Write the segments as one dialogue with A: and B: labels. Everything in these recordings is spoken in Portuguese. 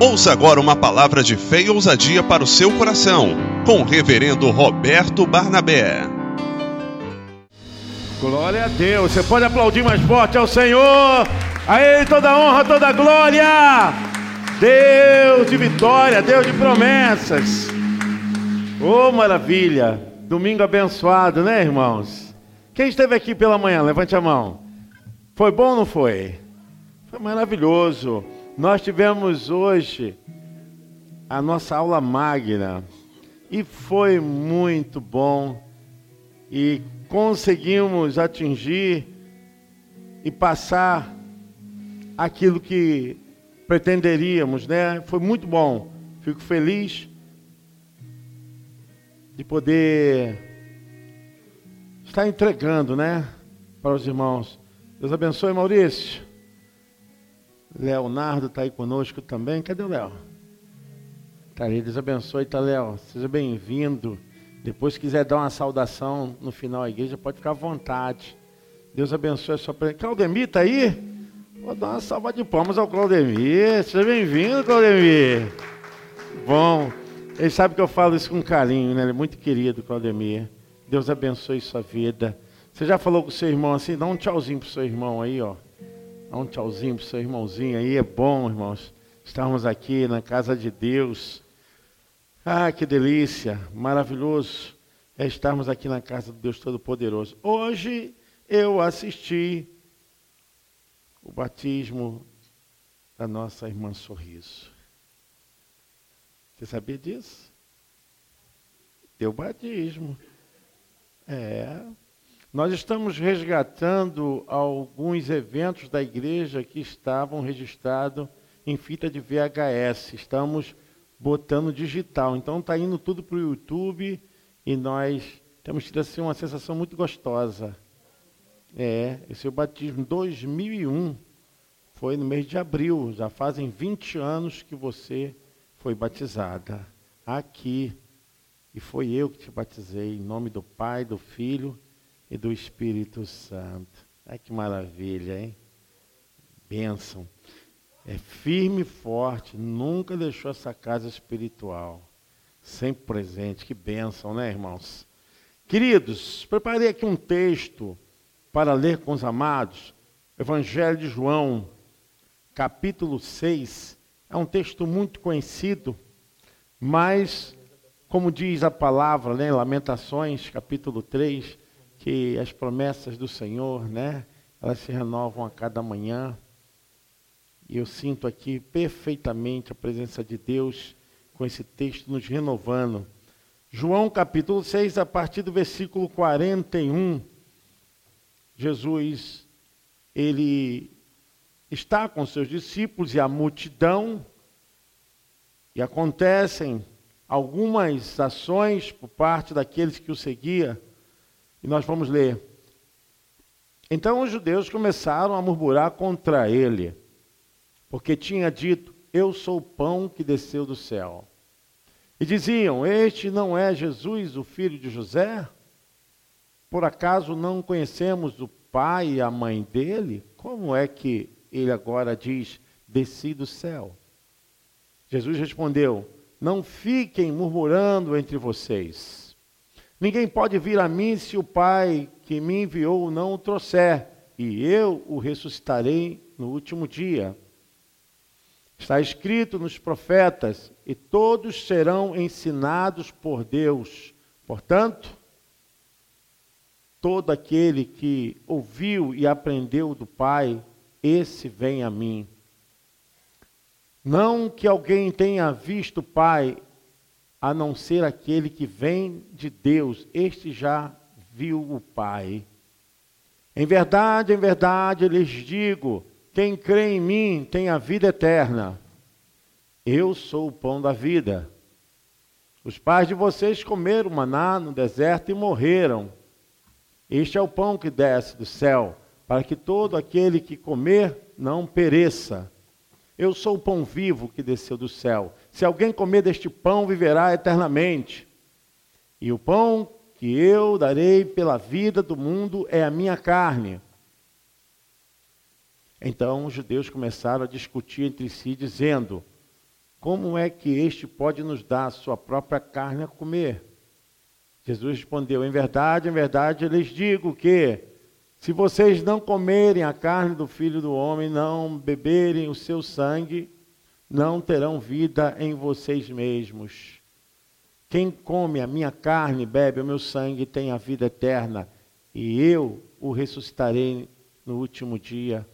A: Ouça agora uma palavra de fé e ousadia para o seu coração, com o reverendo Roberto Barnabé.
B: Glória a Deus. Você pode aplaudir mais forte ao Senhor. A Ele toda honra, toda glória. Deus de vitória, Deus de promessas. Oh, maravilha. Domingo abençoado, né, irmãos? Quem esteve aqui pela manhã? Levante a mão. Foi bom ou não foi? Foi maravilhoso. Nós tivemos hoje a nossa aula magna e foi muito bom e conseguimos atingir e passar aquilo que pretenderíamos, né? Foi muito bom. Fico feliz de poder estar entregando, né, para os irmãos. Deus abençoe, Maurício. Leonardo está aí conosco também. Cadê o Léo? Tá aí, Deus abençoe, tá, Léo? Seja bem-vindo. Depois, se quiser dar uma saudação no final da igreja, pode ficar à vontade. Deus abençoe a sua presença. Claudemir está aí? Vou dar uma salva de palmas ao Claudemir. Seja bem-vindo, Claudemir. Bom, ele sabe que eu falo isso com carinho, né? Ele é muito querido, Claudemir. Deus abençoe sua vida. Você já falou com o seu irmão assim? Dá um tchauzinho pro seu irmão aí, ó. Dá um tchauzinho pro seu irmãozinho aí, é bom, irmãos. Estarmos aqui na casa de Deus. Ah, que delícia, maravilhoso é estarmos aqui na casa do Deus Todo-Poderoso. Hoje eu assisti o batismo da nossa irmã Sorriso. Você sabia disso? Deu batismo. É, nós estamos resgatando alguns eventos da igreja que estavam registrados em fita de VHS. Estamos botando digital. Então está indo tudo para o YouTube e nós temos tido assim, uma sensação muito gostosa. É, esse é o batismo 2001 foi no mês de abril. Já fazem 20 anos que você foi batizada aqui. E foi eu que te batizei em nome do Pai, do Filho e do Espírito Santo. Ai que maravilha, hein? Bênção. É firme e forte, nunca deixou essa casa espiritual. Sempre presente, que bênção, né, irmãos? Queridos, preparei aqui um texto para ler com os amados. Evangelho de João, capítulo 6. É um texto muito conhecido, mas, como diz a palavra, né, Lamentações, capítulo 3, que as promessas do Senhor, né, elas se renovam a cada manhã. E eu sinto aqui perfeitamente a presença de Deus com esse texto nos renovando. João capítulo 6, a partir do versículo 41, Jesus, ele está com seus discípulos e a multidão, e acontecem algumas ações por parte daqueles que o seguiam, e nós vamos ler. Então os judeus começaram a murmurar contra ele, porque tinha dito: Eu sou o pão que desceu do céu. E diziam: Este não é Jesus, o filho de José? Por acaso não conhecemos o pai e a mãe dele? Como é que ele agora diz: Desci do céu? Jesus respondeu: Não fiquem murmurando entre vocês. Ninguém pode vir a mim se o Pai que me enviou não o trouxer, e eu o ressuscitarei no último dia. Está escrito nos profetas, e todos serão ensinados por Deus. Portanto, todo aquele que ouviu e aprendeu do Pai, esse vem a mim. Não que alguém tenha visto o Pai a não ser aquele que vem de Deus, este já viu o Pai. Em verdade, em verdade, lhes digo: quem crê em mim tem a vida eterna. Eu sou o pão da vida. Os pais de vocês comeram maná no deserto e morreram. Este é o pão que desce do céu, para que todo aquele que comer não pereça. Eu sou o pão vivo que desceu do céu. Se alguém comer deste pão, viverá eternamente. E o pão que eu darei pela vida do mundo é a minha carne. Então os judeus começaram a discutir entre si, dizendo: como é que este pode nos dar a sua própria carne a comer? Jesus respondeu: Em verdade, em verdade, eu lhes digo que, se vocês não comerem a carne do filho do homem, não beberem o seu sangue, não terão vida em vocês mesmos. Quem come a minha carne, bebe o meu sangue, tem a vida eterna, e eu o ressuscitarei no último dia.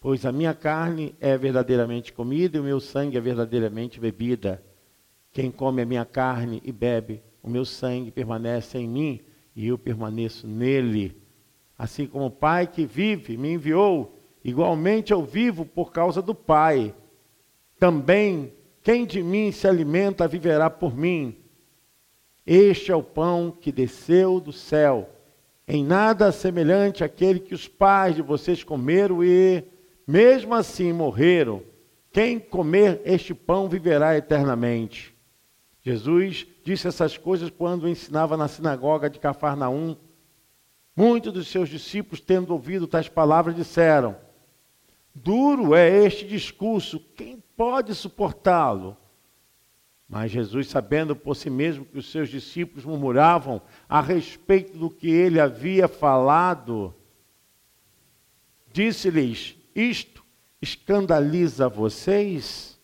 B: Pois a minha carne é verdadeiramente comida e o meu sangue é verdadeiramente bebida. Quem come a minha carne e bebe o meu sangue permanece em mim e eu permaneço nele. Assim como o Pai que vive me enviou, igualmente eu vivo por causa do Pai. Também quem de mim se alimenta viverá por mim. Este é o pão que desceu do céu, em nada semelhante àquele que os pais de vocês comeram e mesmo assim morreram. Quem comer este pão viverá eternamente. Jesus disse essas coisas quando ensinava na sinagoga de Cafarnaum. Muitos dos seus discípulos, tendo ouvido tais palavras, disseram: Duro é este discurso, quem pode suportá-lo? Mas Jesus, sabendo por si mesmo que os seus discípulos murmuravam a respeito do que ele havia falado, disse-lhes: isto escandaliza vocês?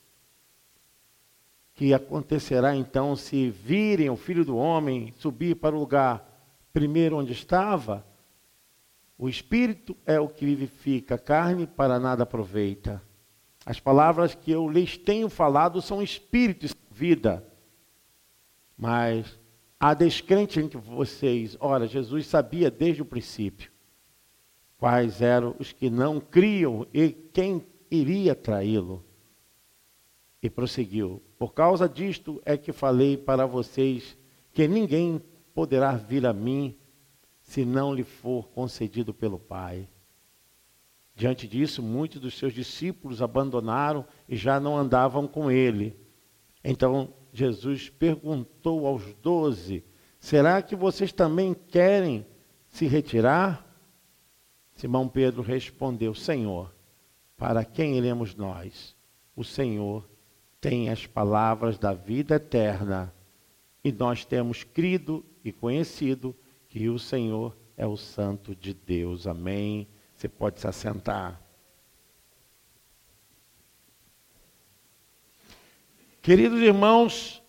B: Que acontecerá então se virem o filho do homem subir para o lugar primeiro onde estava? O espírito é o que vivifica, a carne para nada aproveita. As palavras que eu lhes tenho falado são espírito e vida. Mas há descrente entre vocês. Ora, Jesus sabia desde o princípio quais eram os que não criam e quem iria traí-lo. E prosseguiu: Por causa disto é que falei para vocês que ninguém poderá vir a mim se não lhe for concedido pelo Pai. Diante disso, muitos dos seus discípulos abandonaram e já não andavam com ele. Então Jesus perguntou aos doze: Será que vocês também querem se retirar? Simão Pedro respondeu: Senhor, para quem iremos nós? O Senhor tem as palavras da vida eterna e nós temos crido e conhecido que o Senhor é o Santo de Deus. Amém. Você pode se assentar. Queridos irmãos,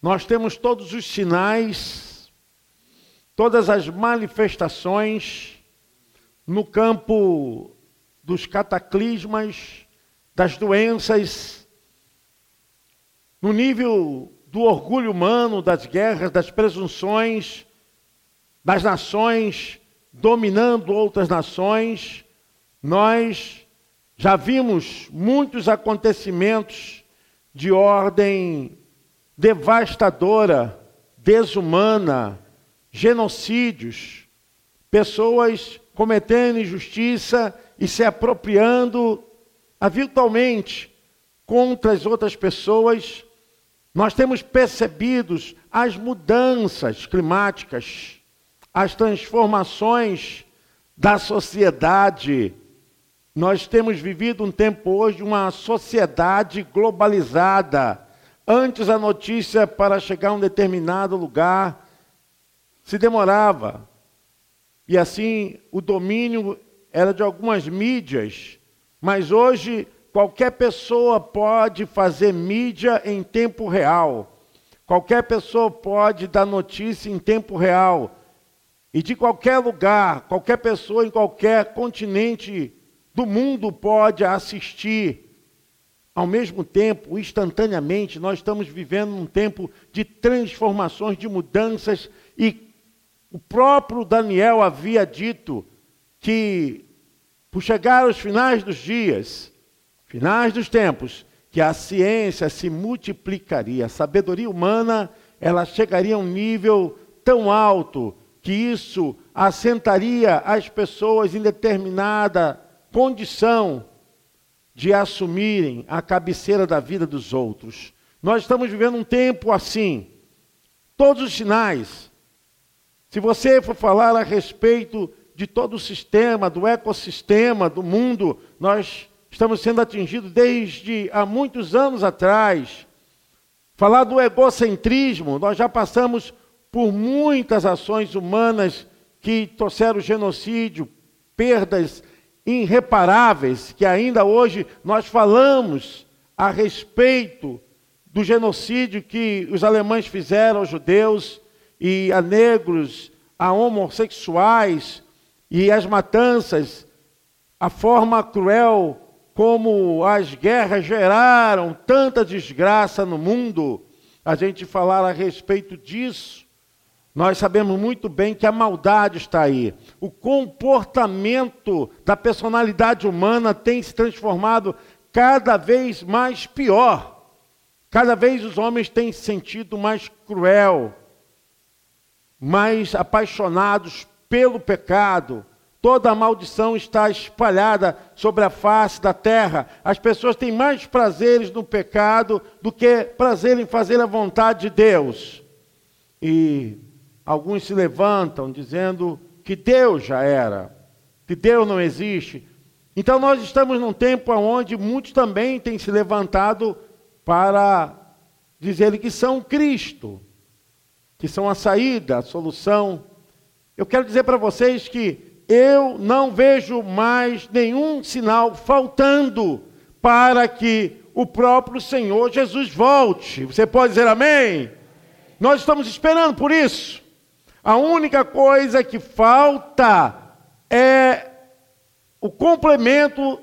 B: nós temos todos os sinais, todas as manifestações no campo dos cataclismas, das doenças, no nível do orgulho humano, das guerras, das presunções, das nações dominando outras nações, nós já vimos muitos acontecimentos de ordem devastadora, desumana, genocídios, pessoas cometendo injustiça e se apropriando aviltalmente contra as outras pessoas, nós temos percebido as mudanças climáticas, as transformações da sociedade. Nós temos vivido um tempo hoje, uma sociedade globalizada. Antes a notícia para chegar a um determinado lugar se demorava e assim o domínio era de algumas mídias, mas hoje qualquer pessoa pode fazer mídia em tempo real. Qualquer pessoa pode dar notícia em tempo real. E de qualquer lugar, qualquer pessoa em qualquer continente do mundo pode assistir. Ao mesmo tempo, instantaneamente, nós estamos vivendo um tempo de transformações, de mudanças e o próprio Daniel havia dito que, por chegar aos finais dos dias, finais dos tempos, que a ciência se multiplicaria, a sabedoria humana, ela chegaria a um nível tão alto que isso assentaria as pessoas em determinada condição de assumirem a cabeceira da vida dos outros. Nós estamos vivendo um tempo assim. Todos os sinais se você for falar a respeito de todo o sistema, do ecossistema, do mundo, nós estamos sendo atingidos desde há muitos anos atrás. Falar do egocentrismo, nós já passamos por muitas ações humanas que trouxeram genocídio, perdas irreparáveis, que ainda hoje nós falamos a respeito do genocídio que os alemães fizeram aos judeus e a negros, a homossexuais e as matanças, a forma cruel como as guerras geraram tanta desgraça no mundo, a gente falar a respeito disso, nós sabemos muito bem que a maldade está aí. O comportamento da personalidade humana tem se transformado cada vez mais pior. Cada vez os homens têm se sentido mais cruel, mais apaixonados pelo pecado, Toda a maldição está espalhada sobre a face da terra. As pessoas têm mais prazeres no pecado do que prazer em fazer a vontade de Deus. E alguns se levantam dizendo que Deus já era, que Deus não existe. Então nós estamos num tempo onde muitos também têm se levantado para dizer que são Cristo, que são a saída, a solução. Eu quero dizer para vocês que eu não vejo mais nenhum sinal faltando para que o próprio Senhor Jesus volte. Você pode dizer amém? Nós estamos esperando por isso. A única coisa que falta é o complemento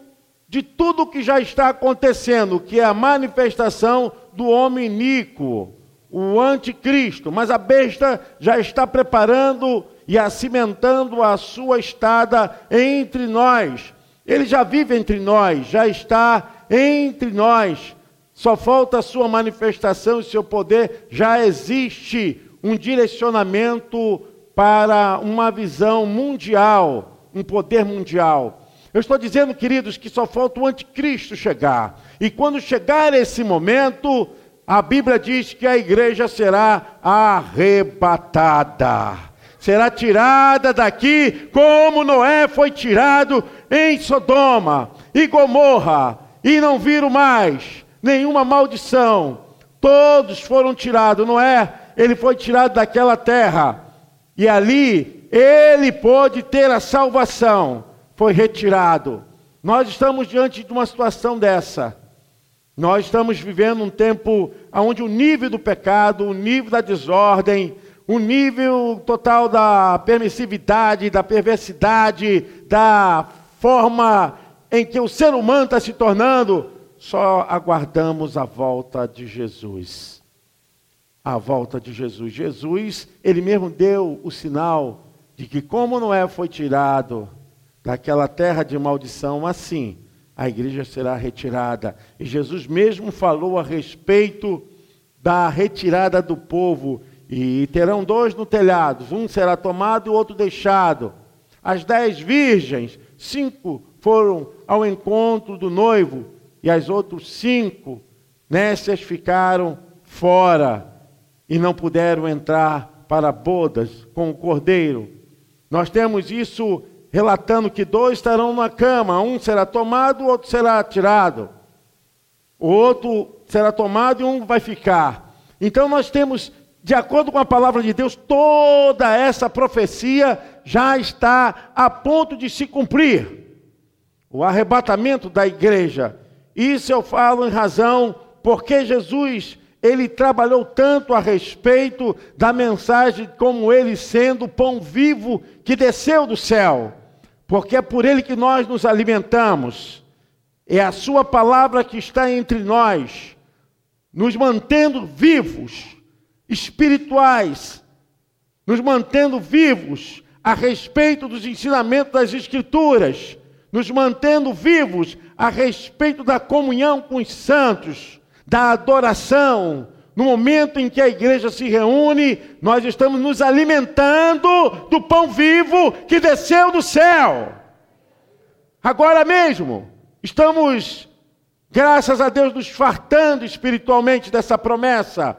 B: de tudo que já está acontecendo, que é a manifestação do homem iníquo, o anticristo. Mas a besta já está preparando e acimentando a sua estada entre nós. Ele já vive entre nós, já está entre nós. Só falta a sua manifestação e seu poder. Já existe um direcionamento para uma visão mundial, um poder mundial. Eu estou dizendo, queridos, que só falta o anticristo chegar. E quando chegar esse momento, a Bíblia diz que a igreja será arrebatada será tirada daqui, como Noé foi tirado em Sodoma e Gomorra, e não viram mais nenhuma maldição. Todos foram tirados. Noé, ele foi tirado daquela terra, e ali ele pôde ter a salvação. Foi retirado. Nós estamos diante de uma situação dessa. Nós estamos vivendo um tempo onde o nível do pecado, o nível da desordem, o nível total da permissividade, da perversidade, da forma em que o ser humano está se tornando, só aguardamos a volta de Jesus. A volta de Jesus. Jesus, ele mesmo deu o sinal de que, como Noé foi tirado daquela terra de maldição, assim a igreja será retirada. E Jesus mesmo falou a respeito da retirada do povo e terão dois no telhado, um será tomado e o outro deixado. As dez virgens, cinco foram ao encontro do noivo, e as outras cinco nécias ficaram fora e não puderam entrar para bodas com o cordeiro. Nós temos isso relatando que dois estarão na cama, um será tomado, o outro será tirado. O outro será tomado e um vai ficar. Então nós temos de acordo com a palavra de Deus, toda essa profecia já está a ponto de se cumprir. O arrebatamento da igreja. Isso eu falo em razão porque Jesus, ele trabalhou tanto a respeito da mensagem como ele sendo o pão vivo que desceu do céu. Porque é por ele que nós nos alimentamos. É a sua palavra que está entre nós, nos mantendo vivos espirituais, nos mantendo vivos a respeito dos ensinamentos das Escrituras, nos mantendo vivos a respeito da comunhão com os santos, da adoração. No momento em que a igreja se reúne, nós estamos nos alimentando do pão vivo que desceu do céu. Agora mesmo, estamos, graças a Deus, nos fartando espiritualmente dessa promessa.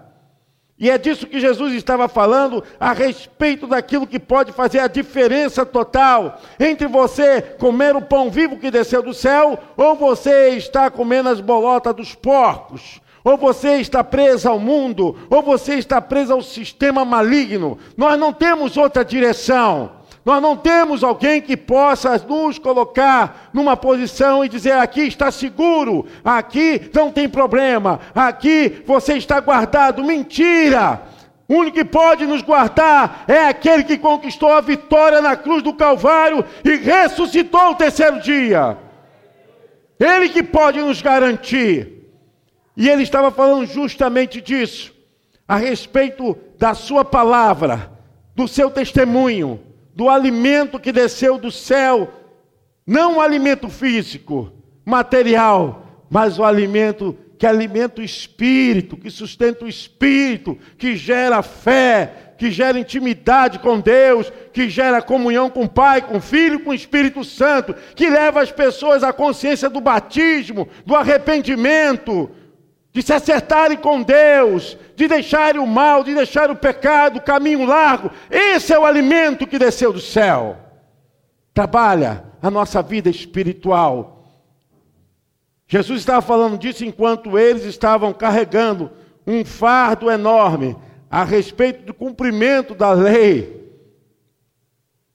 B: E é disso que Jesus estava falando a respeito daquilo que pode fazer a diferença total entre você comer o pão vivo que desceu do céu ou você está comendo as bolotas dos porcos. Ou você está preso ao mundo, ou você está preso ao sistema maligno. Nós não temos outra direção. Nós não temos alguém que possa nos colocar numa posição e dizer: aqui está seguro, aqui não tem problema, aqui você está guardado. Mentira! O único que pode nos guardar é aquele que conquistou a vitória na cruz do Calvário e ressuscitou o terceiro dia. Ele que pode nos garantir. E ele estava falando justamente disso, a respeito da sua palavra, do seu testemunho do alimento que desceu do céu, não o alimento físico, material, mas o alimento que alimenta o espírito, que sustenta o espírito, que gera fé, que gera intimidade com Deus, que gera comunhão com o Pai, com o Filho, com o Espírito Santo, que leva as pessoas à consciência do batismo, do arrependimento, de se acertarem com Deus, de deixarem o mal, de deixar o pecado, o caminho largo. Esse é o alimento que desceu do céu. Trabalha a nossa vida espiritual. Jesus estava falando disso enquanto eles estavam carregando um fardo enorme a respeito do cumprimento da lei,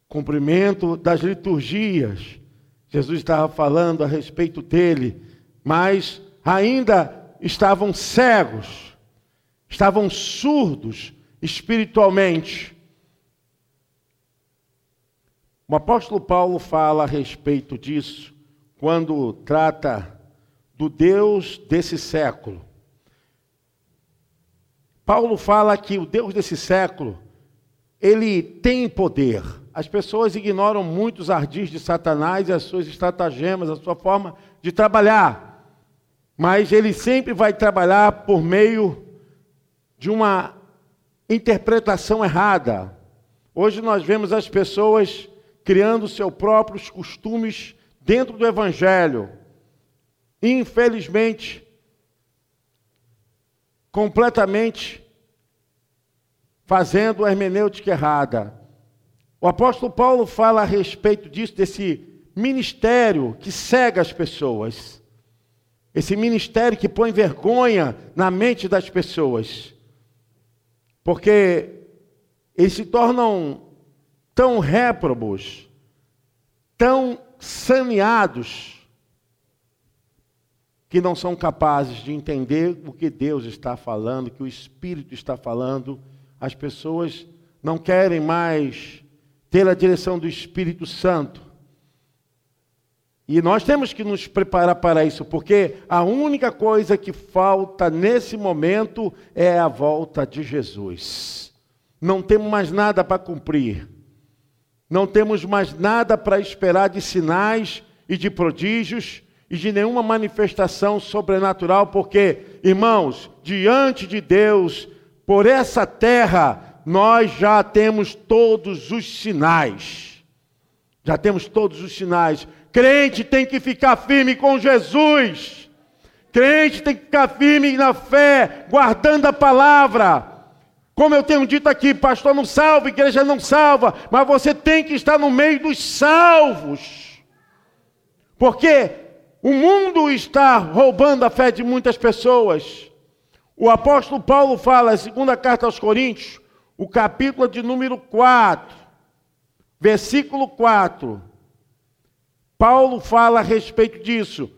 B: cumprimento das liturgias. Jesus estava falando a respeito dele, mas ainda estavam cegos, estavam surdos espiritualmente. O apóstolo Paulo fala a respeito disso quando trata do Deus desse século. Paulo fala que o Deus desse século, ele tem poder. As pessoas ignoram muito os ardis de Satanás e as suas estratagemas, a sua forma de trabalhar mas ele sempre vai trabalhar por meio de uma interpretação errada. Hoje nós vemos as pessoas criando seus próprios costumes dentro do Evangelho. Infelizmente, completamente fazendo a hermenêutica errada. O apóstolo Paulo fala a respeito disso, desse ministério que cega as pessoas. Esse ministério que põe vergonha na mente das pessoas. Porque eles se tornam tão réprobos, tão saneados, que não são capazes de entender o que Deus está falando, que o Espírito está falando. As pessoas não querem mais ter a direção do Espírito Santo. E nós temos que nos preparar para isso, porque a única coisa que falta nesse momento é a volta de Jesus. Não temos mais nada para cumprir. Não temos mais nada para esperar de sinais e de prodígios e de nenhuma manifestação sobrenatural, porque, irmãos, diante de Deus, por essa terra, nós já temos todos os sinais. Já temos todos os sinais. Crente tem que ficar firme com Jesus. Crente tem que ficar firme na fé, guardando a palavra. Como eu tenho dito aqui, pastor não salva, igreja não salva, mas você tem que estar no meio dos salvos. Porque o mundo está roubando a fé de muitas pessoas. O apóstolo Paulo fala, a segunda carta aos Coríntios, o capítulo de número 4, versículo 4. Paulo fala a respeito disso.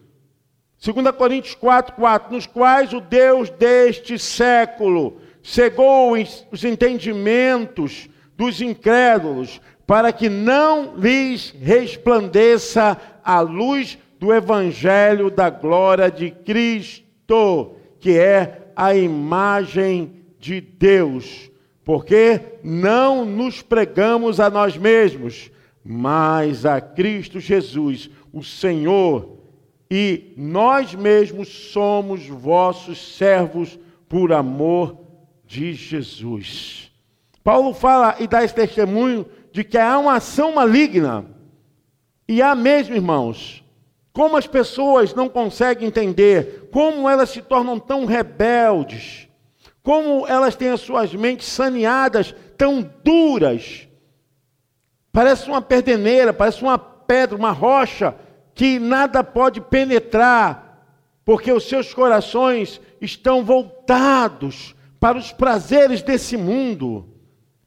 B: 2 Coríntios 4, 4, nos quais o Deus deste século cegou os entendimentos dos incrédulos, para que não lhes resplandeça a luz do Evangelho da glória de Cristo, que é a imagem de Deus. Porque não nos pregamos a nós mesmos, mas a Cristo Jesus, o Senhor, e nós mesmos somos vossos servos por amor de Jesus. Paulo fala e dá esse testemunho de que há uma ação maligna. E há mesmo, irmãos, como as pessoas não conseguem entender, como elas se tornam tão rebeldes, como elas têm as suas mentes saneadas, tão duras. Parece uma perdeneira, parece uma pedra, uma rocha, que nada pode penetrar, porque os seus corações estão voltados para os prazeres desse mundo.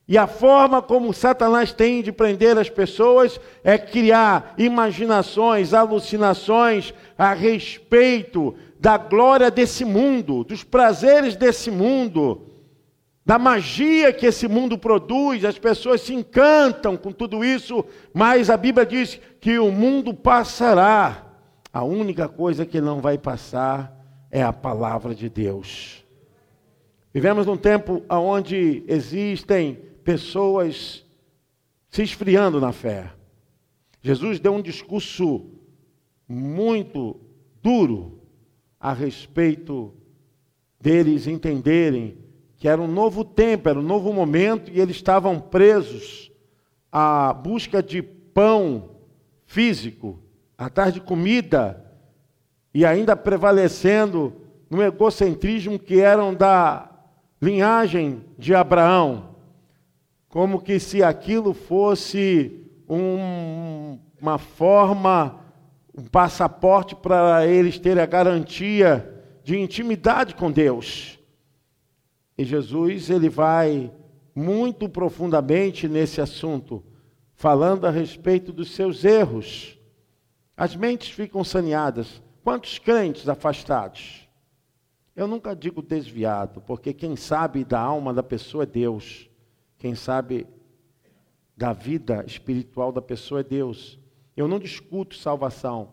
B: E a forma como Satanás tem de prender as pessoas é criar imaginações, alucinações a respeito da glória desse mundo, dos prazeres desse mundo, da magia que esse mundo produz. As pessoas se encantam com tudo isso, mas a Bíblia diz que o mundo passará. A única coisa que não vai passar é a palavra de Deus. Vivemos num tempo onde existem pessoas se esfriando na fé. Jesus deu um discurso muito duro a respeito deles entenderem que era um novo tempo, era um novo momento e eles estavam presos à busca de pão físico, atrás de comida e ainda prevalecendo no egocentrismo que eram da linhagem de Abraão como que se aquilo fosse um, uma forma, um passaporte para eles terem a garantia de intimidade com Deus. E Jesus, ele vai muito profundamente nesse assunto, falando a respeito dos seus erros. As mentes ficam saneadas. Quantos crentes afastados? Eu nunca digo desviado, porque quem sabe da alma da pessoa é Deus. Quem sabe da vida espiritual da pessoa é Deus. Eu não discuto salvação,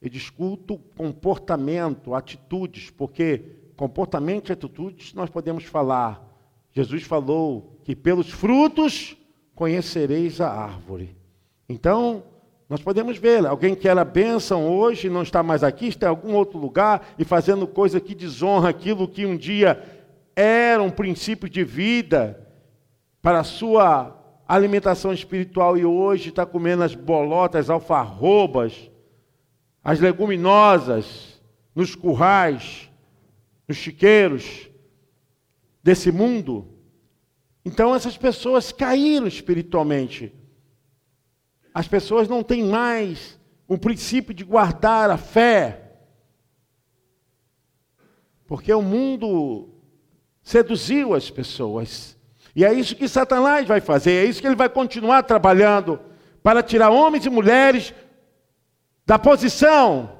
B: eu discuto comportamento, atitudes, porque comportamento e atitudes nós podemos falar. Jesus falou que pelos frutos conhecereis a árvore. Então, nós podemos ver, alguém que era bênção hoje, não está mais aqui, está em algum outro lugar e fazendo coisa que desonra aquilo que um dia era um princípio de vida, para a sua alimentação espiritual e hoje está comendo as bolotas, alfarrobas, as leguminosas, nos currais, nos chiqueiros desse mundo. Então essas pessoas caíram espiritualmente. As pessoas não têm mais o princípio de guardar a fé. Porque o mundo seduziu as pessoas. E é isso que Satanás vai fazer, é isso que ele vai continuar trabalhando para tirar homens e mulheres da posição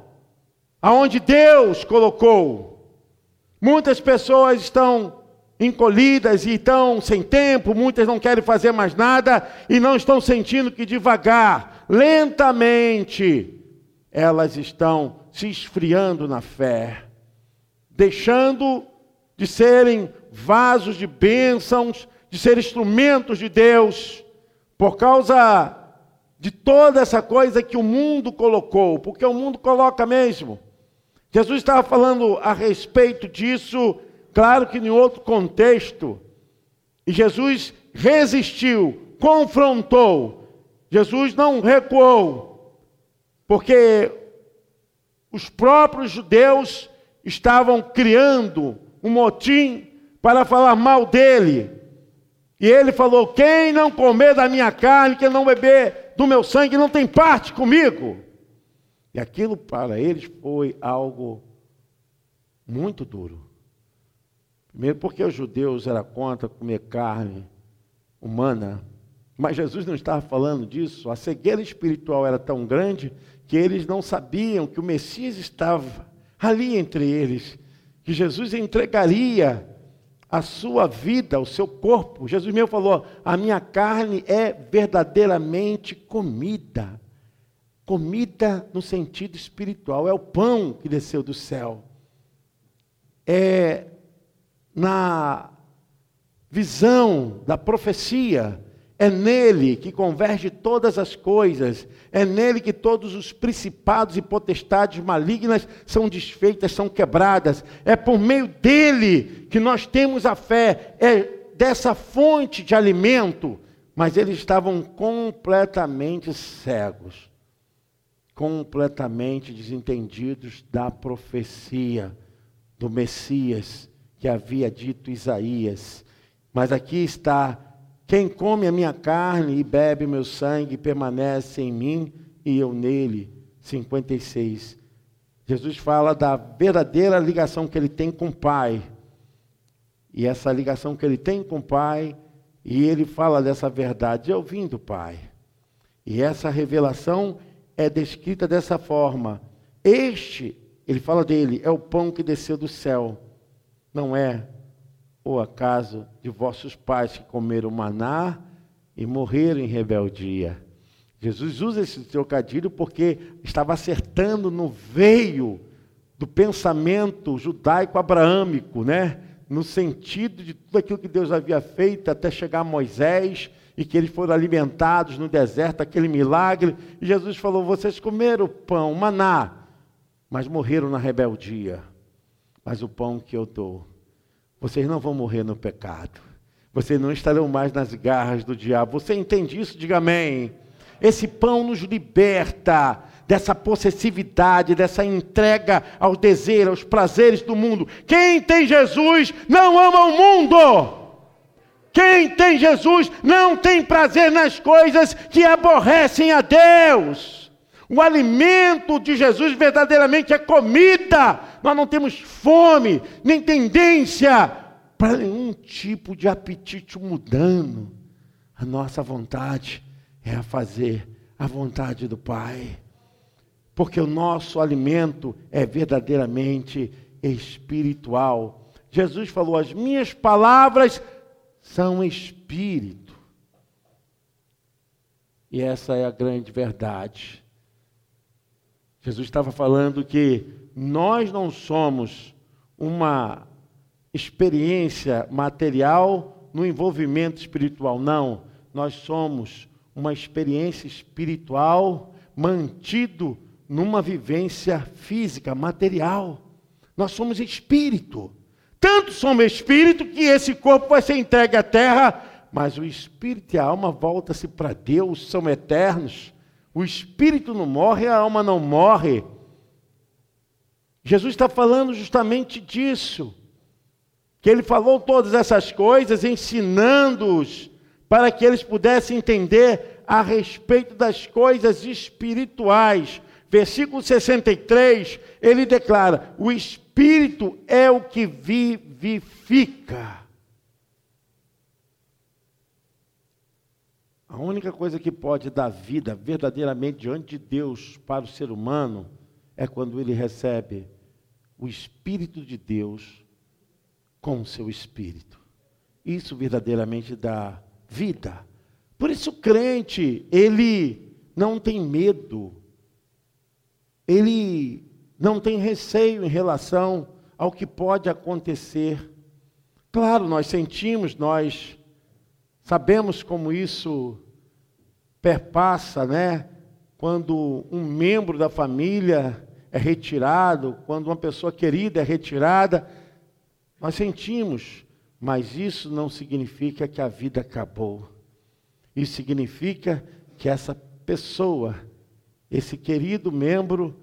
B: aonde Deus colocou. Muitas pessoas estão encolhidas e estão sem tempo, muitas não querem fazer mais nada e não estão sentindo que devagar, lentamente, elas estão se esfriando na fé, deixando de serem vasos de bênçãos de ser instrumentos de Deus, por causa de toda essa coisa que o mundo colocou, porque o mundo coloca mesmo. Jesus estava falando a respeito disso, claro que em outro contexto, e Jesus resistiu, confrontou, Jesus não recuou, porque os próprios judeus estavam criando um motim para falar mal dele. E ele falou: Quem não comer da minha carne, quem não beber do meu sangue, não tem parte comigo. E aquilo para eles foi algo muito duro. Primeiro, porque os judeus eram contra comer carne humana. Mas Jesus não estava falando disso. A cegueira espiritual era tão grande que eles não sabiam que o Messias estava ali entre eles, que Jesus entregaria a sua vida, o seu corpo. Jesus mesmo falou: a minha carne é verdadeiramente comida. Comida no sentido espiritual, é o pão que desceu do céu. É na visão da profecia é nele que converge todas as coisas, é nele que todos os principados e potestades malignas são desfeitas, são quebradas. É por meio dele que nós temos a fé, é dessa fonte de alimento. Mas eles estavam completamente cegos, completamente desentendidos da profecia do Messias que havia dito Isaías. Mas aqui está: quem come a minha carne e bebe meu sangue permanece em mim e eu nele. 56. Jesus fala da verdadeira ligação que ele tem com o Pai. E essa ligação que ele tem com o Pai, e ele fala dessa verdade, eu vim do Pai. E essa revelação é descrita dessa forma: Este, ele fala dele, é o pão que desceu do céu. Não é o acaso de vossos pais que comeram maná e morreram em rebeldia. Jesus usa esse trocadilho porque estava acertando no veio do pensamento judaico-abraâmico, né? No sentido de tudo aquilo que Deus havia feito até chegar a Moisés e que eles foram alimentados no deserto, aquele milagre. E Jesus falou: Vocês comeram pão, maná, mas morreram na rebeldia. Mas o pão que eu dou, vocês não vão morrer no pecado. Vocês não estarão mais nas garras do diabo. Você entende isso? Diga amém. Esse pão nos liberta dessa possessividade, dessa entrega ao desejo, aos prazeres do mundo. Quem tem Jesus não ama o mundo. Quem tem Jesus não tem prazer nas coisas que aborrecem a Deus. O alimento de Jesus verdadeiramente é comida. Nós não temos fome, nem tendência para nenhum tipo de apetite mudando. A nossa vontade é a fazer a vontade do Pai. Porque o nosso alimento é verdadeiramente espiritual. Jesus falou: As minhas palavras são espírito. E essa é a grande verdade. Jesus estava falando que nós não somos uma experiência material no envolvimento espiritual, não. Nós somos uma experiência espiritual mantido numa vivência física, material. Nós somos espírito. Tanto somos espírito que esse corpo vai ser entregue à terra, mas o espírito e a alma voltam-se para Deus, são eternos. O espírito não morre, a alma não morre. Jesus está falando justamente disso. Que ele falou todas essas coisas, ensinando-os para que eles pudessem entender a respeito das coisas espirituais. Versículo 63, ele declara: O Espírito é o que vivifica. A única coisa que pode dar vida verdadeiramente diante de Deus para o ser humano é quando ele recebe o Espírito de Deus com o seu Espírito. Isso verdadeiramente dá vida. Por isso o crente, ele não tem medo, ele não tem receio em relação ao que pode acontecer. Claro, nós sentimos, nós sabemos como isso perpassa, né? Quando um membro da família é retirado, quando uma pessoa querida é retirada, nós sentimos, mas isso não significa que a vida acabou. Isso significa que essa pessoa, esse querido membro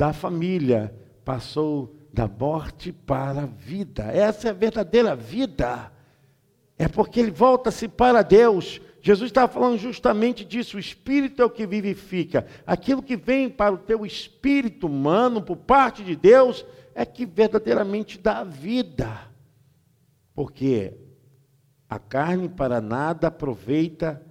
B: da família, passou da morte para a vida. Essa é a verdadeira vida. É porque ele volta-se para Deus. Jesus estava falando justamente disso. O Espírito é o que vivifica. Aquilo que vem para o teu espírito humano, por parte de Deus, é que verdadeiramente dá vida porque a carne para nada aproveita,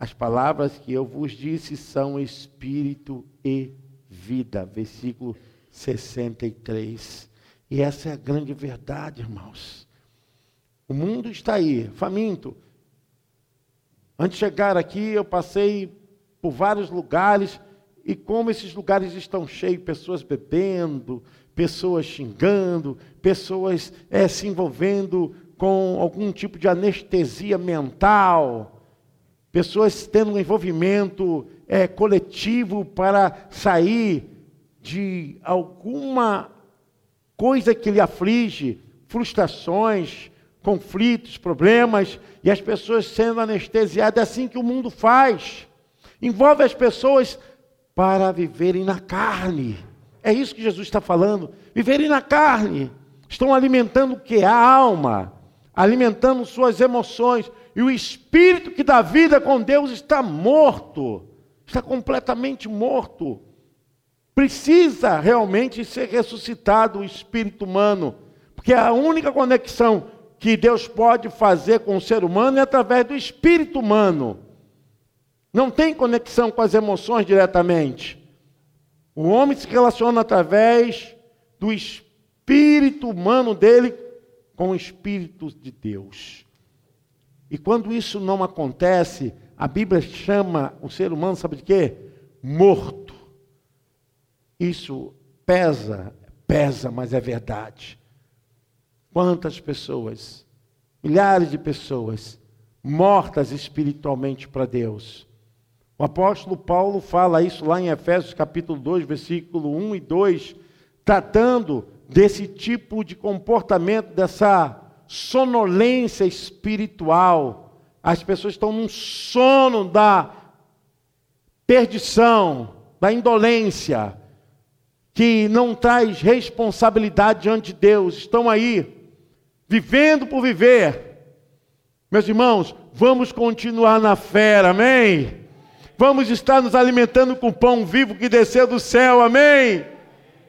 B: as palavras que eu vos disse são espírito e vida. Versículo 63. E essa é a grande verdade, irmãos. O mundo está aí, faminto. Antes de chegar aqui, eu passei por vários lugares, e como esses lugares estão cheios, pessoas bebendo, pessoas xingando, pessoas é, se envolvendo com algum tipo de anestesia mental, pessoas tendo um envolvimento é, coletivo para sair de alguma coisa que lhe aflige, frustrações, conflitos, problemas, e as pessoas sendo anestesiadas, é assim que o mundo faz. Envolve as pessoas para viverem na carne. É isso que Jesus está falando. Viverem na carne. estão alimentando o que? A alma, alimentando suas emoções. E o espírito que dá vida com Deus está morto, está completamente morto. Precisa realmente ser ressuscitado o espírito humano, porque a única conexão que Deus pode fazer com o ser humano é através do espírito humano. Não tem conexão com as emoções diretamente. O homem se relaciona através do espírito humano dele com o espírito de Deus. E quando isso não acontece, a Bíblia chama o ser humano, sabe de quê? Morto. Isso pesa, pesa, mas é verdade. Quantas pessoas, milhares de pessoas, mortas espiritualmente para Deus. O apóstolo Paulo fala isso lá em Efésios capítulo 2, versículo 1 e 2, tratando desse tipo de comportamento, dessa sonolência espiritual. As pessoas estão num sono da perdição, da indolência, que não traz responsabilidade diante de Deus, estão aí vivendo por viver. Meus irmãos, vamos continuar na fé, amém? Vamos estar nos alimentando com pão vivo que desceu do céu, amém?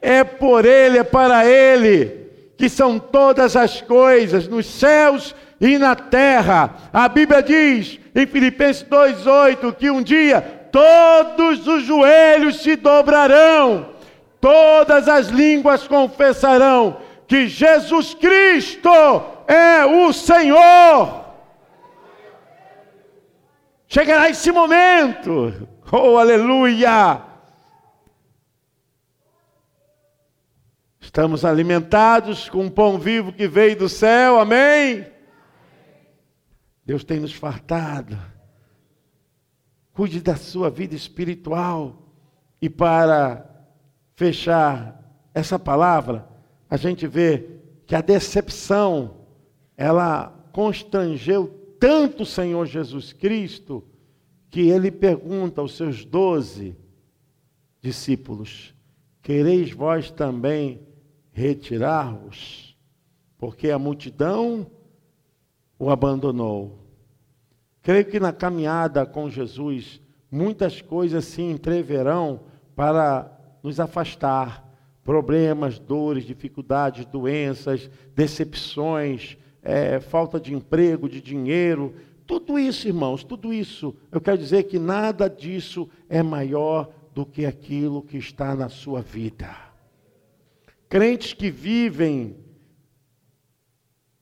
B: É por Ele, é para Ele, que são todas as coisas, nos céus e na terra. A Bíblia diz em Filipenses 2,8 que um dia todos os joelhos se dobrarão, todas as línguas confessarão que Jesus Cristo é o Senhor. Chegará esse momento, oh aleluia! Estamos alimentados com um pão vivo que veio do céu, amém? Deus tem nos fartado. Cuide da sua vida espiritual. E para fechar essa palavra, a gente vê que a decepção, ela constrangeu tanto o Senhor Jesus Cristo, que ele pergunta aos seus doze discípulos: Quereis vós também retirar-vos? Porque a multidão o abandonou. Creio que na caminhada com Jesus, muitas coisas se entreverão para nos afastar problemas, dores, dificuldades, doenças, decepções, é, falta de emprego, de dinheiro, tudo isso, irmãos, tudo isso, eu quero dizer que nada disso é maior do que aquilo que está na sua vida. Crentes que vivem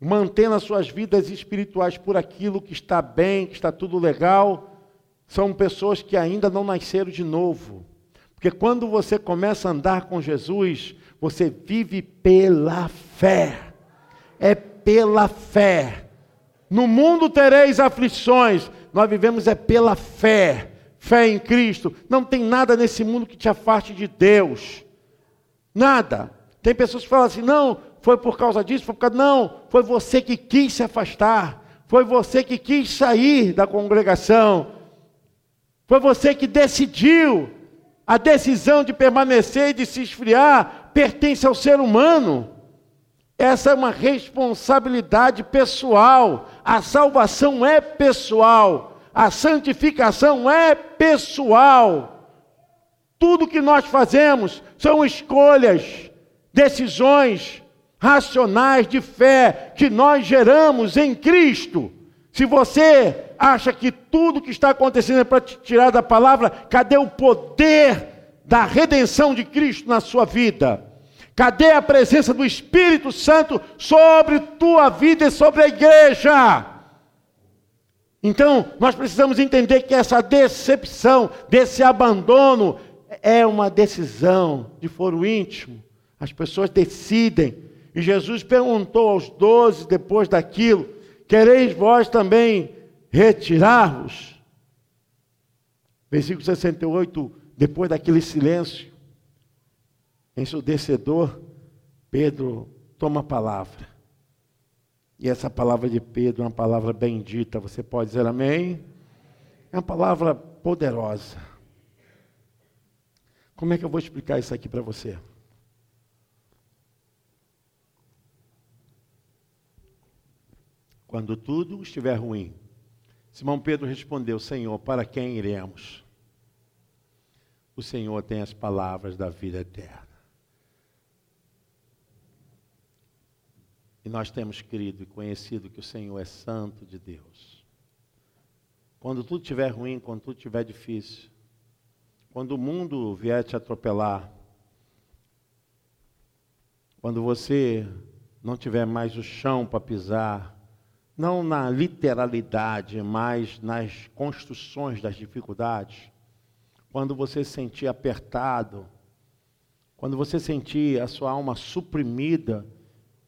B: mantendo as suas vidas espirituais por aquilo que está bem, que está tudo legal, são pessoas que ainda não nasceram de novo. Porque quando você começa a andar com Jesus, você vive pela fé. É pela fé. No mundo tereis aflições, nós vivemos é pela fé. Fé em Cristo. Não tem nada nesse mundo que te afaste de Deus. Nada. Tem pessoas que falam assim: não, foi por causa disso, foi por causa. Não, foi você que quis se afastar. Foi você que quis sair da congregação. Foi você que decidiu a decisão de permanecer e de se esfriar pertence ao ser humano. Essa é uma responsabilidade pessoal. A salvação é pessoal. A santificação é pessoal. Tudo que nós fazemos são escolhas, decisões racionais de fé que nós geramos em Cristo. Se você acha que tudo que está acontecendo é para te tirar da palavra, cadê o poder da redenção de Cristo na sua vida? Cadê a presença do Espírito Santo sobre tua vida e sobre a igreja? Então, nós precisamos entender que essa decepção, desse abandono, é uma decisão de foro íntimo. As pessoas decidem. E Jesus perguntou aos doze, depois daquilo: Quereis vós também retirar-vos? Versículo 68, depois daquele silêncio ensurdecedor, Pedro toma a palavra. E essa palavra de Pedro é uma palavra bendita, você pode dizer amém? É uma palavra poderosa. Como é que eu vou explicar isso aqui para você? Quando tudo estiver ruim. Simão Pedro respondeu: Senhor, para quem iremos? O Senhor tem as palavras da vida eterna. E nós temos crido e conhecido que o Senhor é santo de Deus. Quando tudo estiver ruim, quando tudo estiver difícil, quando o mundo vier te atropelar, quando você não tiver mais o chão para pisar, não na literalidade, mas nas construções das dificuldades, quando você se sentir apertado, quando você sentir a sua alma suprimida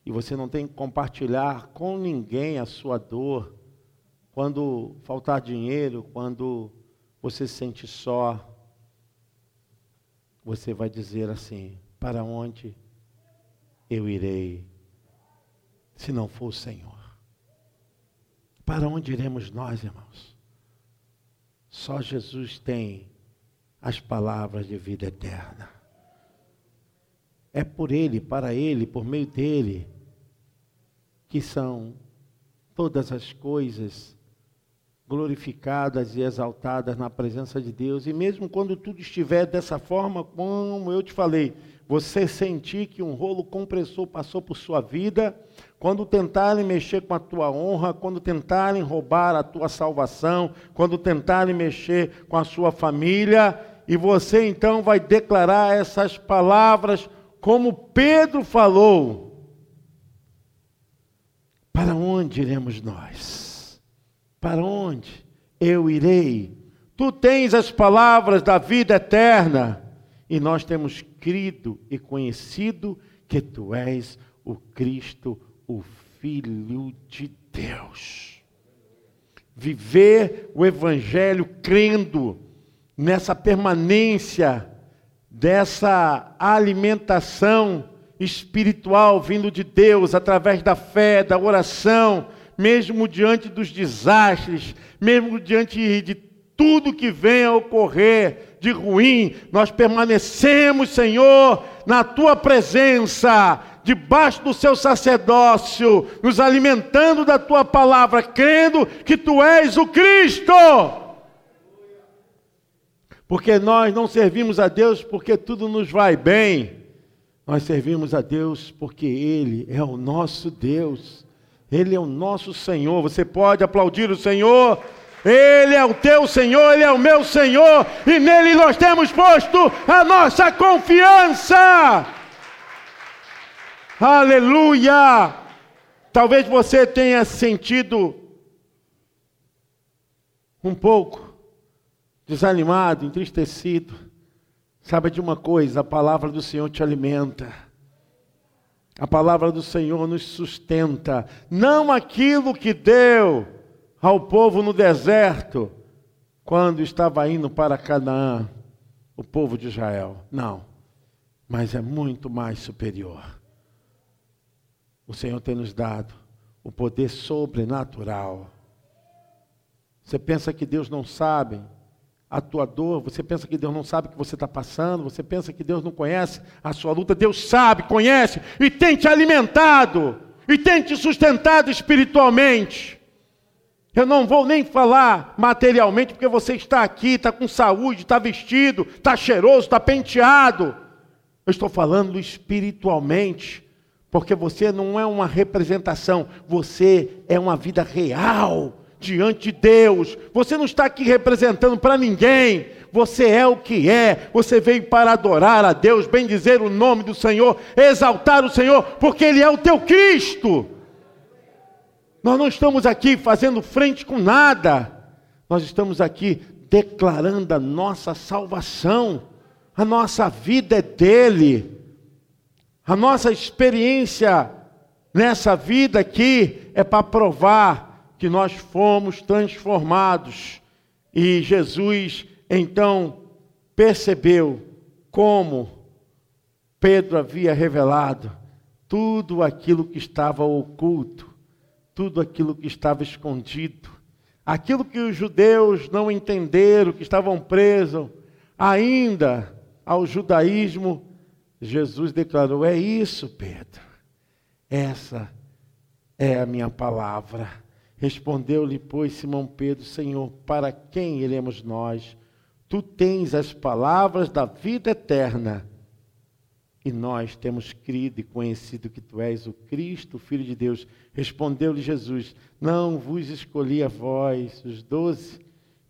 B: e você não tem que compartilhar com ninguém a sua dor, quando faltar dinheiro, quando você se sente só, você vai dizer assim: para onde eu irei se não for o Senhor? Para onde iremos nós, irmãos? Só Jesus tem as palavras de vida eterna. É por Ele, para Ele, por meio dele, que são todas as coisas glorificadas e exaltadas na presença de Deus. E mesmo quando tudo estiver dessa forma, como eu te falei, você sentir que um rolo compressor passou por sua vida, quando tentarem mexer com a tua honra, quando tentarem roubar a tua salvação, quando tentarem mexer com a sua família, e você então vai declarar essas palavras como Pedro falou. Para onde iremos nós? Para onde eu irei? Tu tens as palavras da vida eterna, e nós temos crido e conhecido que tu és o Cristo, o Filho de Deus. Viver o Evangelho crendo nessa permanência, dessa alimentação espiritual vindo de Deus através da fé, da oração, mesmo diante dos desastres, mesmo diante de tudo que venha a ocorrer de ruim, nós permanecemos, Senhor, na tua presença, debaixo do seu sacerdócio, nos alimentando da tua palavra, crendo que tu és o Cristo. Porque nós não servimos a Deus porque tudo nos vai bem. Nós servimos a Deus porque Ele é o nosso Deus. Ele é o nosso Senhor. Você pode aplaudir o Senhor. Ele é o teu Senhor, Ele é o meu Senhor, e nele nós temos posto a nossa confiança. Aleluia! Talvez você tenha sentido um pouco desanimado, entristecido. Sabe de uma coisa, a palavra do Senhor te alimenta. A palavra do Senhor nos sustenta. Não aquilo que deu ao povo no deserto, quando estava indo para Canaã, o povo de Israel. Não, mas é muito mais superior. O Senhor tem nos dado o poder sobrenatural. Você pensa que Deus não sabe a tua dor, você pensa que Deus não sabe o que você está passando, você pensa que Deus não conhece a sua luta, Deus sabe, conhece e tem te alimentado e tem te sustentado espiritualmente. Eu não vou nem falar materialmente, porque você está aqui, está com saúde, está vestido, está cheiroso, está penteado. Eu estou falando espiritualmente, porque você não é uma representação, você é uma vida real diante de Deus. Você não está aqui representando para ninguém. Você é o que é. Você veio para adorar a Deus, bem dizer o nome do Senhor, exaltar o Senhor, porque Ele é o teu Cristo. Nós não estamos aqui fazendo frente com nada. Nós estamos aqui declarando a nossa salvação. A nossa vida é dele. A nossa experiência nessa vida aqui é para provar que nós fomos transformados. E Jesus então percebeu como Pedro havia revelado tudo aquilo que estava oculto tudo aquilo que estava escondido, aquilo que os judeus não entenderam, que estavam presos ainda ao judaísmo, Jesus declarou: É isso, Pedro, essa é a minha palavra. Respondeu-lhe, pois, Simão Pedro: Senhor, para quem iremos nós? Tu tens as palavras da vida eterna. E nós temos crido e conhecido que tu és o Cristo, o Filho de Deus. Respondeu-lhe Jesus: Não vos escolhi a vós, os doze,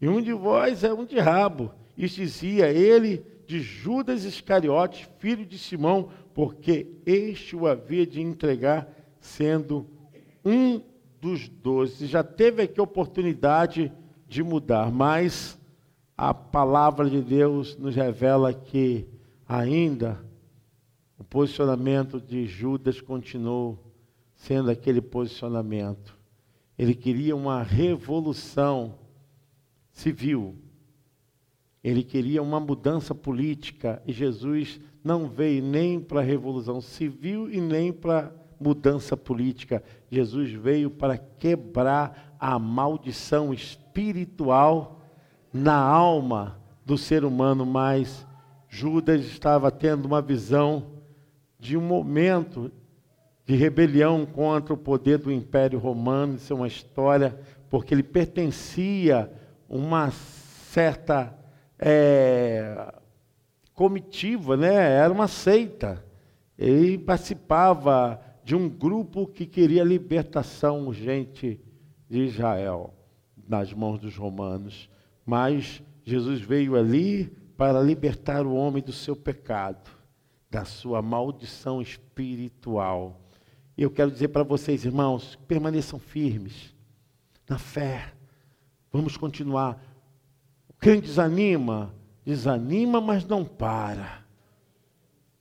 B: e um de vós é um diabo. Isso dizia ele de Judas Iscariotes, filho de Simão, porque este o havia de entregar, sendo um dos doze. Já teve aqui a oportunidade de mudar, mas a palavra de Deus nos revela que ainda o posicionamento de Judas continuou sendo aquele posicionamento. Ele queria uma revolução civil. Ele queria uma mudança política e Jesus não veio nem para a revolução civil e nem para mudança política. Jesus veio para quebrar a maldição espiritual na alma do ser humano, mas Judas estava tendo uma visão de um momento de rebelião contra o poder do Império Romano, isso é uma história, porque ele pertencia a uma certa é, comitiva, né? era uma seita. Ele participava de um grupo que queria a libertação urgente de Israel nas mãos dos romanos. Mas Jesus veio ali para libertar o homem do seu pecado, da sua maldição espiritual. Eu quero dizer para vocês, irmãos, permaneçam firmes na fé. Vamos continuar. Quem desanima, desanima, mas não para.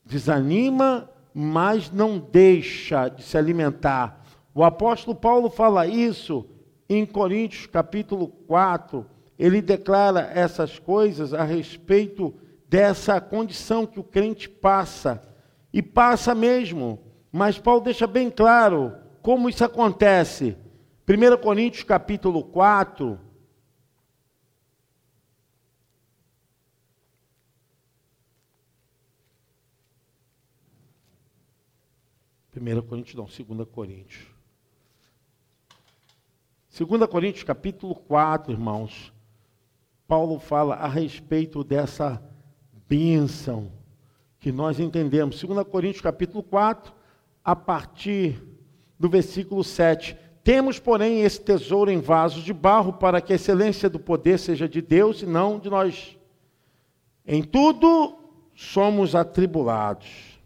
B: Desanima, mas não deixa de se alimentar. O apóstolo Paulo fala isso em Coríntios capítulo 4. Ele declara essas coisas a respeito dessa condição que o crente passa. E passa mesmo. Mas Paulo deixa bem claro como isso acontece. 1 Coríntios capítulo 4, 1 Coríntios, não, 2 Coríntios. 2 Coríntios, capítulo 4, irmãos. Paulo fala a respeito dessa bênção que nós entendemos. 2 Coríntios, capítulo 4, a partir do versículo 7. Temos, porém, esse tesouro em vasos de barro, para que a excelência do poder seja de Deus e não de nós. Em tudo somos atribulados.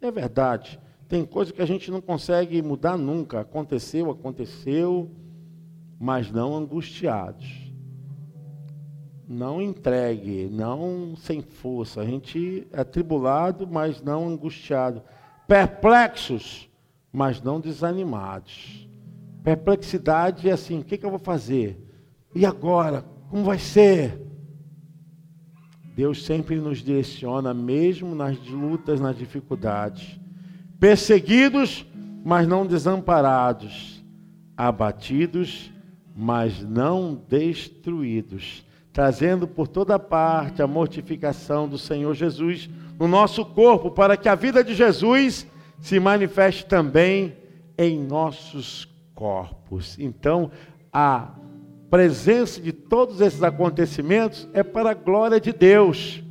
B: É verdade. Tem coisa que a gente não consegue mudar nunca. Aconteceu, aconteceu, mas não angustiados. Não entregue, não sem força. A gente é tribulado, mas não angustiado. Perplexos, mas não desanimados. Perplexidade é assim: o que, que eu vou fazer? E agora? Como vai ser? Deus sempre nos direciona, mesmo nas lutas, nas dificuldades perseguidos, mas não desamparados, abatidos, mas não destruídos, trazendo por toda parte a mortificação do Senhor Jesus no nosso corpo, para que a vida de Jesus se manifeste também em nossos corpos. Então, a presença de todos esses acontecimentos é para a glória de Deus.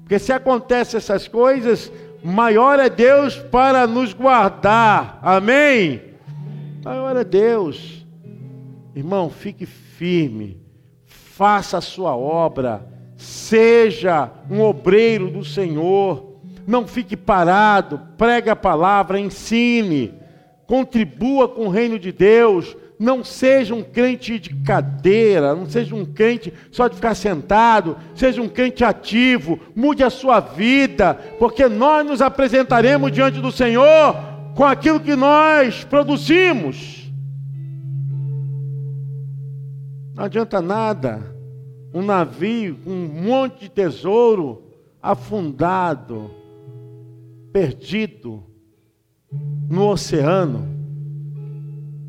B: Porque se acontecem essas coisas, maior é Deus para nos guardar. Amém? Maior é Deus. Irmão, fique firme. Faça a sua obra. Seja um obreiro do Senhor. Não fique parado. Pregue a palavra, ensine. Contribua com o reino de Deus não seja um crente de cadeira, não seja um crente só de ficar sentado, seja um crente ativo, mude a sua vida, porque nós nos apresentaremos diante do Senhor com aquilo que nós produzimos. Não adianta nada um navio com um monte de tesouro afundado, perdido no oceano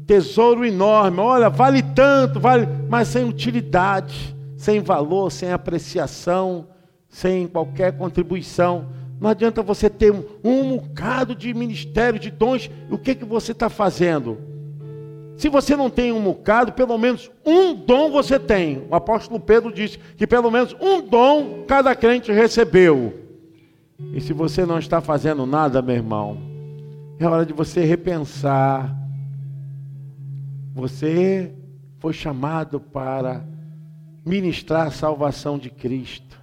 B: tesouro enorme, olha, vale tanto, vale, mas sem utilidade, sem valor, sem apreciação, sem qualquer contribuição. Não adianta você ter um, um bocado de ministério, de dons, o que, que você está fazendo? Se você não tem um bocado, pelo menos um dom você tem. O apóstolo Pedro disse que pelo menos um dom cada crente recebeu. E se você não está fazendo nada, meu irmão, é hora de você repensar. Você foi chamado para ministrar a salvação de Cristo.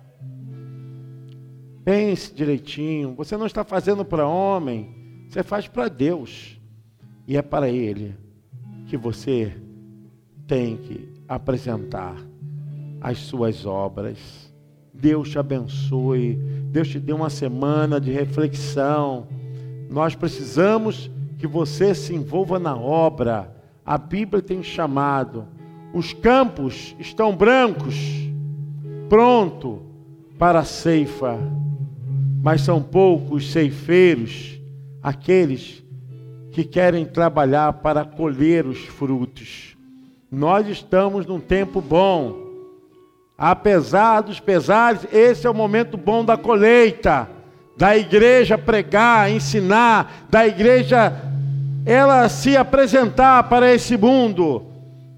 B: Pense direitinho. Você não está fazendo para homem, você faz para Deus. E é para Ele que você tem que apresentar as suas obras. Deus te abençoe. Deus te dê uma semana de reflexão. Nós precisamos que você se envolva na obra. A Bíblia tem chamado. Os campos estão brancos, pronto para a ceifa, mas são poucos ceifeiros aqueles que querem trabalhar para colher os frutos. Nós estamos num tempo bom. Apesar dos pesares, esse é o momento bom da colheita, da igreja pregar, ensinar, da igreja ela se apresentar para esse mundo.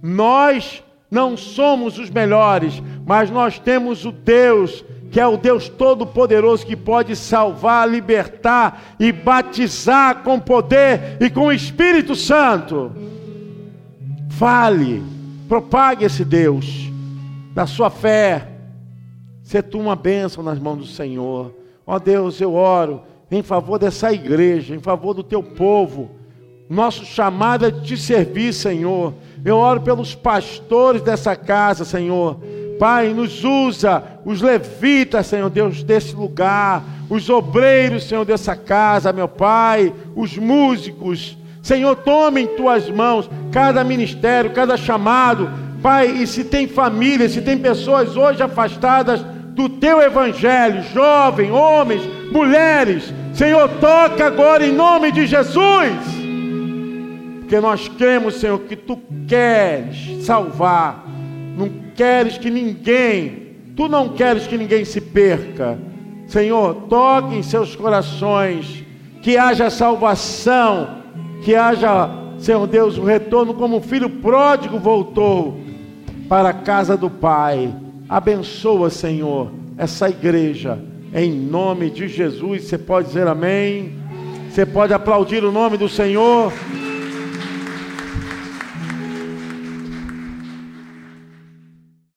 B: Nós não somos os melhores, mas nós temos o Deus que é o Deus Todo-Poderoso que pode salvar, libertar e batizar com poder e com o Espírito Santo. Fale, propague esse Deus da sua fé. Ser tu uma bênção nas mãos do Senhor. Ó oh Deus, eu oro em favor dessa igreja, em favor do teu povo. Nosso chamado é de te servir, Senhor. Eu oro pelos pastores dessa casa, Senhor Pai, nos usa os levitas, Senhor Deus, desse lugar, os obreiros, Senhor, dessa casa, meu Pai, os músicos. Senhor, tome em tuas mãos cada ministério, cada chamado. Pai, e se tem família, se tem pessoas hoje afastadas do teu evangelho, jovens, homens, mulheres, Senhor, toca agora em nome de Jesus. Porque nós cremos, Senhor, que tu queres salvar não queres que ninguém, tu não queres que ninguém se perca. Senhor, toque em seus corações, que haja salvação, que haja, Senhor Deus, o um retorno como o filho pródigo voltou para a casa do Pai. Abençoa, Senhor, essa igreja, em nome de Jesus. Você pode dizer amém? Você pode aplaudir o nome do Senhor?